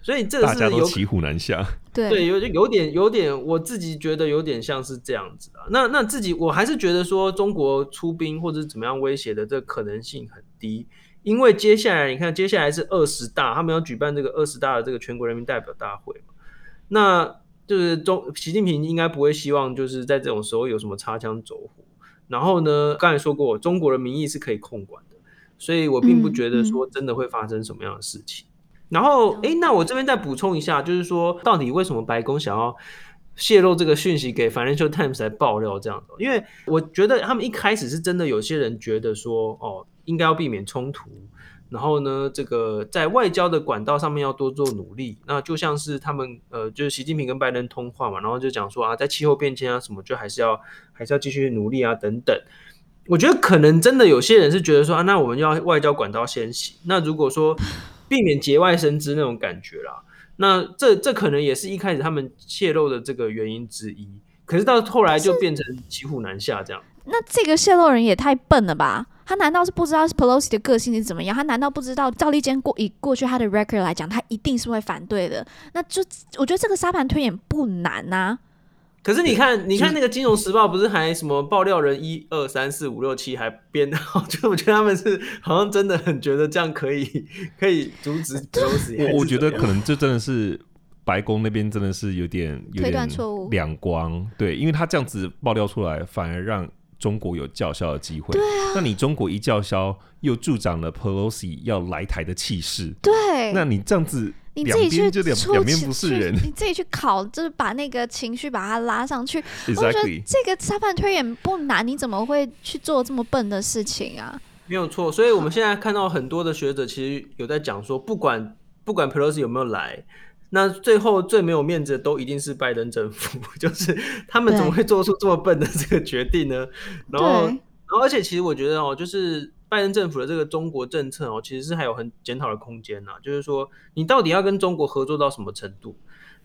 Speaker 5: 所以这个是
Speaker 4: 大家都骑虎难下，
Speaker 2: 对
Speaker 5: 对，有有点有点，我自己觉得有点像是这样子啊。那那自己我还是觉得说中国出兵或者怎么样威胁的这个可能性很低，因为接下来你看，接下来是二十大，他们要举办这个二十大的这个全国人民代表大会嘛，那就是中习近平应该不会希望就是在这种时候有什么擦枪走火。然后呢，刚才说过，中国的民意是可以控管的，所以我并不觉得说真的会发生什么样的事情。嗯嗯然后，哎，那我这边再补充一下，就是说，到底为什么白宫想要泄露这个讯息给 Financial Times 来爆料这样子？因为我觉得他们一开始是真的有些人觉得说，哦，应该要避免冲突，然后呢，这个在外交的管道上面要多做努力。那就像是他们，呃，就是习近平跟拜登通话嘛，然后就讲说啊，在气候变迁啊什么，就还是要还是要继续努力啊等等。我觉得可能真的有些人是觉得说啊，那我们要外交管道先行。那如果说避免节外生枝那种感觉啦，那这这可能也是一开始他们泄露的这个原因之一。可是到后来就变成骑虎难下这样。
Speaker 2: 那这个泄露人也太笨了吧？他难道是不知道 Pelosi 的个性是怎么样？他难道不知道赵立坚过以过去他的 record 来讲，他一定是会反对的？那就我觉得这个沙盘推演不难呐、啊。
Speaker 5: 可是你看，你看那个《金融时报》不是还什么爆料人一二三四五六七还编，就我觉得他们是好像真的很觉得这样可以 可以阻止 Pelosi。
Speaker 4: 我我觉得可能这真的是。白宫那边真的是有点有点两光，对，因为他这样子爆料出来，反而让中国有叫嚣的机会。
Speaker 2: 对啊，
Speaker 4: 那你中国一叫嚣，又助长了 Pelosi 要来台的气势。
Speaker 2: 对，
Speaker 4: 那你这样子，
Speaker 2: 你自己去
Speaker 4: 就两两边不是人，
Speaker 2: 你自己去考，就是把那个情绪把它拉上去。
Speaker 4: Exactly.
Speaker 2: 我觉得这个沙盘推演不难，你怎么会去做这么笨的事情啊？
Speaker 5: 没有错，所以我们现在看到很多的学者其实有在讲说，不管不管 Pelosi 有没有来。那最后最没有面子的都一定是拜登政府，就是他们怎么会做出这么笨的这个决定呢？然后，然后，而且其实我觉得哦，就是拜登政府的这个中国政策哦，其实是还有很检讨的空间呐。就是说，你到底要跟中国合作到什么程度？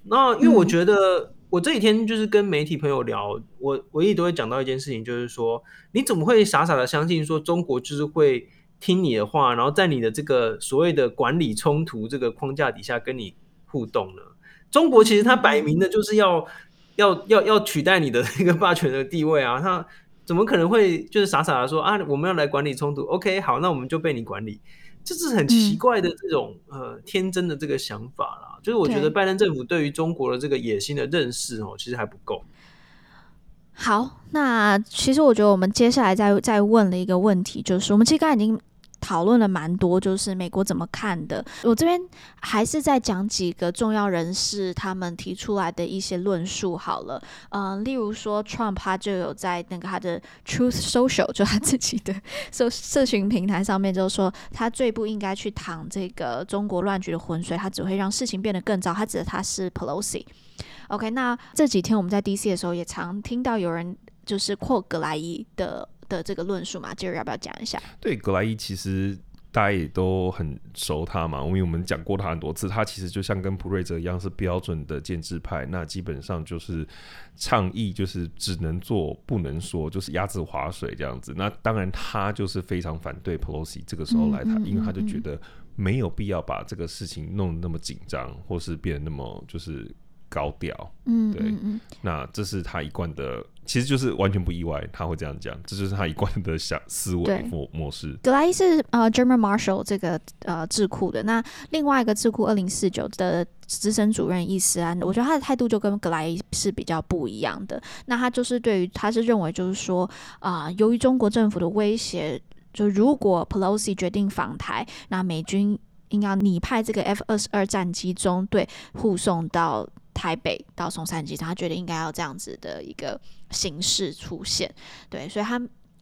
Speaker 5: 那因为我觉得我这几天就是跟媒体朋友聊，我我一直都会讲到一件事情，就是说，你怎么会傻傻的相信说中国就是会听你的话，然后在你的这个所谓的管理冲突这个框架底下跟你互动呢，中国其实它摆明的就是要要要要取代你的那个霸权的地位啊！他怎么可能会就是傻傻的说啊，我们要来管理冲突？OK，好，那我们就被你管理，这是很奇怪的这种、嗯、呃天真的这个想法啦。就是我觉得拜登政府对于中国的这个野心的认识哦，其实还不够。
Speaker 2: 好，那其实我觉得我们接下来再再问了一个问题，就是我们其实刚才已经。讨论了蛮多，就是美国怎么看的。我这边还是在讲几个重要人士他们提出来的一些论述好了。嗯、例如说，Trump 他就有在那个他的 Truth Social，就他自己的 社社群平台上面，就是说他最不应该去淌这个中国乱局的浑水，他只会让事情变得更糟。他指的他是 Pelosi。OK，那这几天我们在 DC 的时候也常听到有人就是扩格莱伊的。的这个论述嘛，今儿要不要讲一下？
Speaker 4: 对，格莱伊其实大家也都很熟他嘛，因为我们讲过他很多次。他其实就像跟普瑞泽一样，是标准的建制派。那基本上就是倡议，就是只能做不能说，就是鸭子划水这样子。那当然，他就是非常反对 Pelosi 这个时候来他，嗯嗯嗯嗯，因为他就觉得没有必要把这个事情弄得那么紧张，或是变得那么就是。高调，嗯，对，嗯，那这是他一贯的，其实就是完全不意外他会这样讲，这就是他一贯的想思维模模式。
Speaker 2: 格莱伊是呃 German Marshall 这个呃智库的，那另外一个智库二零四九的资深主任伊斯安，我觉得他的态度就跟格莱伊是比较不一样的。那他就是对于他是认为就是说啊、呃，由于中国政府的威胁，就如果 Pelosi 决定访台，那美军应该拟派这个 F 二十二战机中队护送到。台北到松山机场，他觉得应该要这样子的一个形式出现，对，所以他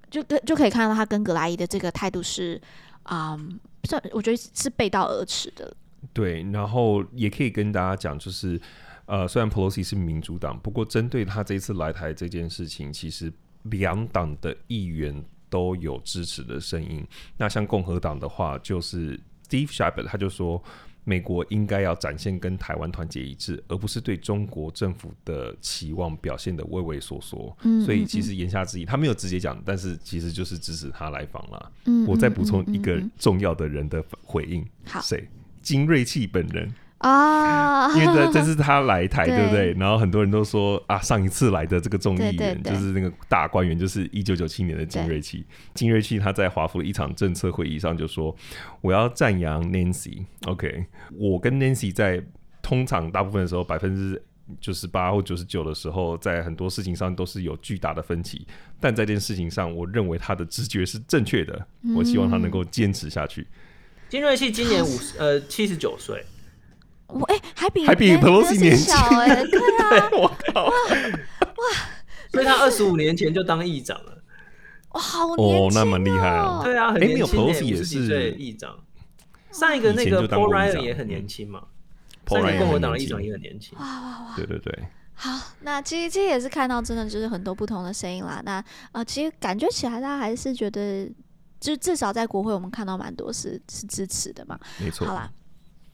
Speaker 2: 就跟就可以看到他跟格莱伊的这个态度是，嗯，算我觉得是背道而驰的。
Speaker 4: 对，然后也可以跟大家讲，就是呃，虽然 Pelosi 是民主党，不过针对他这次来台这件事情，其实两党的议员都有支持的声音。那像共和党的话，就是 Steve s h a p e r 他就说。美国应该要展现跟台湾团结一致，而不是对中国政府的期望表现的畏畏缩缩。嗯，所以其实言下之意，他没有直接讲，但是其实就是支持他来访了。嗯，我再补充一个重要的人的回应，谁？金瑞气本人。啊，因为这这是他来台，对不对？然后很多人都说啊，上一次来的这个众议员就是那个大官员，就是一九九七年的金瑞气。金瑞气他在华府的一场政策会议上就说：“我要赞扬 Nancy。OK，我跟 Nancy 在通常大部分的时候，百分之九十八或九十九的时候，在很多事情上都是有巨大的分歧，但在这件事情上，我认为他的直觉是正确的。我希望他能够坚持下去。”
Speaker 5: 金瑞气今年五十呃七十九岁。
Speaker 2: 我哎、欸，还比
Speaker 4: 还比 Pelosi 年轻。
Speaker 2: 哎、欸，对啊，
Speaker 4: 我靠，哇
Speaker 5: 哇，所以他二十五年前就当议长了，
Speaker 2: 哇，好年轻、喔、哦，
Speaker 4: 那蛮厉害啊，
Speaker 5: 对啊，很年轻、欸，
Speaker 4: 欸、Pelosi 也是
Speaker 5: 议长，上一个那个 Paul Ryan 也很年轻嘛，上一个共和党的议长也很年轻，
Speaker 2: 哇哇哇，
Speaker 4: 对对对，
Speaker 2: 好，那其实其实也是看到真的就是很多不同的声音啦，那呃，其实感觉起来大家还是觉得，就至少在国会我们看到蛮多是是支持的嘛，
Speaker 4: 没错，
Speaker 2: 好啦。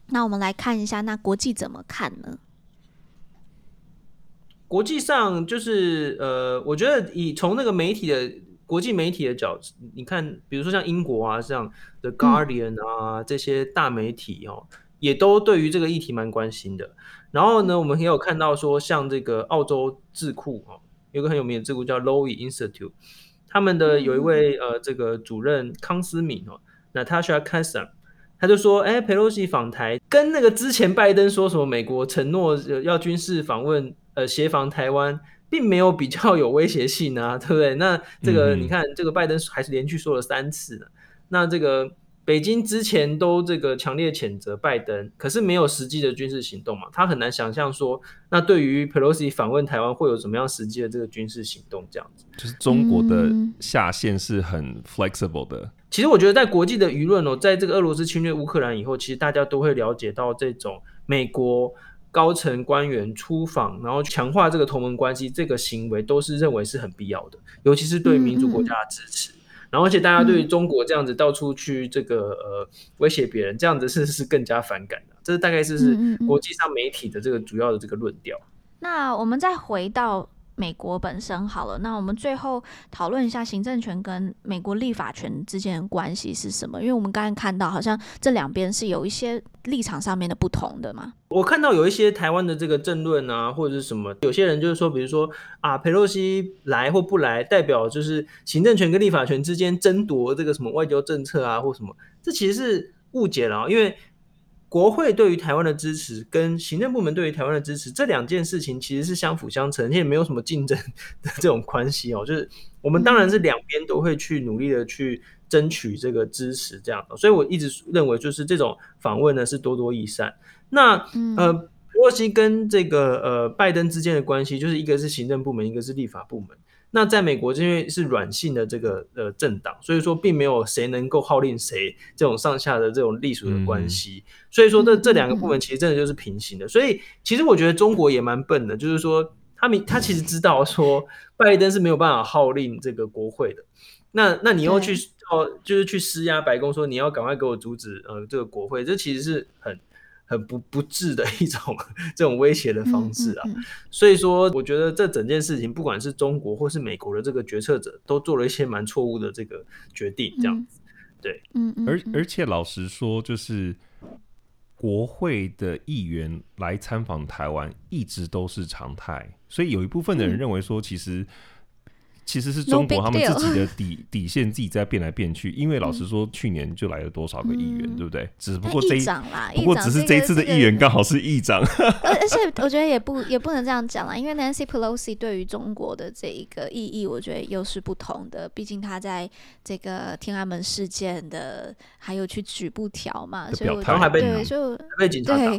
Speaker 2: 那我们来看一下，那国际怎么看呢？
Speaker 5: 国际上就是呃，我觉得以从那个媒体的国际媒体的角，你看，比如说像英国啊，像 The Guardian 啊、嗯、这些大媒体哦，也都对于这个议题蛮关心的。然后呢，我们也有看到说，像这个澳洲智库哦，有个很有名的智库叫 Lowy Institute，他们的有一位呃这个主任康思敏哦，Natasha Kassam，他就说，哎，佩洛西访台跟那个之前拜登说什么美国承诺要军事访问呃协防台湾。并没有比较有威胁性啊，对不对？那这个你看，这个拜登还是连续说了三次那这个北京之前都这个强烈谴责拜登，可是没有实际的军事行动嘛？他很难想象说，那对于 Pelosi 访问台湾会有什么样实际的这个军事行动？这样子，
Speaker 4: 就是中国的下限是很 flexible 的。
Speaker 5: 其实我觉得，在国际的舆论哦，在这个俄罗斯侵略乌克兰以后，其实大家都会了解到这种美国。高层官员出访，然后强化这个同盟关系，这个行为都是认为是很必要的，尤其是对民主国家的支持。嗯嗯，然后，而且大家对于中国这样子到处去这个呃威胁别人，这样子是是更加反感的。这是大概是是国际上媒体的这个主要的这个论调。
Speaker 2: 那我们再回到。美国本身好了，那我们最后讨论一下行政权跟美国立法权之间的关系是什么？因为我们刚才看到，好像这两边是有一些立场上面的不同的嘛。
Speaker 5: 我看到有一些台湾的这个政论啊，或者是什么，有些人就是说，比如说啊，裴洛西来或不来，代表就是行政权跟立法权之间争夺这个什么外交政策啊，或什么，这其实是误解了，因为。国会对于台湾的支持跟行政部门对于台湾的支持，这两件事情其实是相辅相成，而且没有什么竞争 的这种关系哦。就是我们当然是两边都会去努力的去争取这个支持，这样的。所以我一直认为，就是这种访问呢是多多益善。那呃，裴洛西跟这个呃拜登之间的关系，就是一个是行政部门，一个是立法部门。那在美国，因为是软性的这个呃政党，所以说并没有谁能够号令谁这种上下的这种隶属的关系。嗯、所以说这这两个部门其实真的就是平行的。所以其实我觉得中国也蛮笨的，就是说他们他其实知道说拜登是没有办法号令这个国会的。那那你又去哦，就是去施压白宫说你要赶快给我阻止呃这个国会，这其实是很。很不不智的一种这种威胁的方式啊，嗯嗯嗯、所以说我觉得这整件事情，不管是中国或是美国的这个决策者，都做了一些蛮错误的这个决定，这样子，嗯、对，
Speaker 4: 嗯嗯，而而且老实说，就是国会的议员来参访台湾一直都是常态，所以有一部分的人认为说，其实。其实是中国他们自己的底 底线自己在变来变去，因为老实说，去年就来了多少个议员，对不对？只不过这一不过只是这一次的议员刚好是议长。
Speaker 2: 而而且我觉得也不也不能这样讲啦，因为 Nancy Pelosi 对于中国的这一个意义，我觉得又是不同的。毕竟他在这个天安门事件的还有去举布条嘛，所以我
Speaker 5: 还被
Speaker 2: 对就
Speaker 5: 被警察打。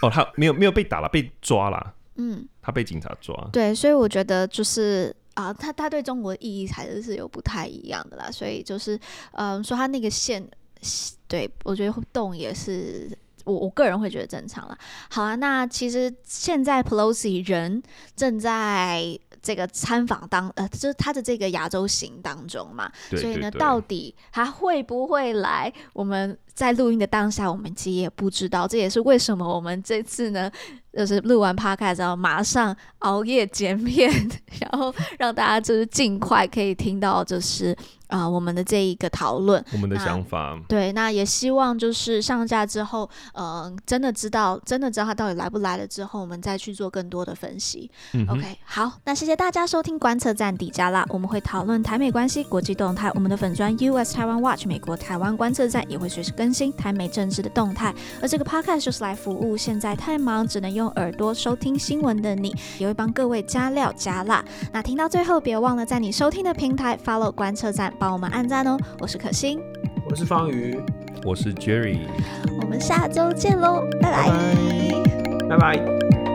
Speaker 4: 哦，他没有没有被打了，被抓了。
Speaker 2: 嗯，
Speaker 4: 他被警察抓。
Speaker 2: 对，所以我觉得就是。啊，他他对中国的意义还是是有不太一样的啦，所以就是，嗯，说他那个线，对，我觉得会动也是我我个人会觉得正常了。好啊，那其实现在 Pelosi 人正在这个参访当，呃，就是他的这个亚洲行当中嘛，
Speaker 4: 对对对，
Speaker 2: 所以呢，到底他会不会来？我们在录音的当下，我们其实也不知道，这也是为什么我们这次呢。就是录完 podcast 然后马上熬夜剪片，然后让大家就是尽快可以听到，就是啊、呃、我们的这一个讨论，
Speaker 4: 我们的想法。
Speaker 2: 对，那也希望就是上架之后，呃，真的知道，真的知道他到底来不来了之后，我们再去做更多的分析。嗯、OK，好，那谢谢大家收听观测站底加辣，我们会讨论台美关系、国际动态，我们的粉砖 US Taiwan Watch 美国台湾观测站也会随时更新台美政治的动态，而这个 podcast 就是来服务现在太忙只能用。耳朵收听新闻的你，也会帮各位加料加辣。那听到最后，别忘了在你收听的平台 follow 观测站，帮我们按赞哦。我是可心，
Speaker 5: 我是方瑜，
Speaker 4: 我是 Jerry，
Speaker 2: 我们下周见喽，拜拜，
Speaker 5: 拜拜。拜拜。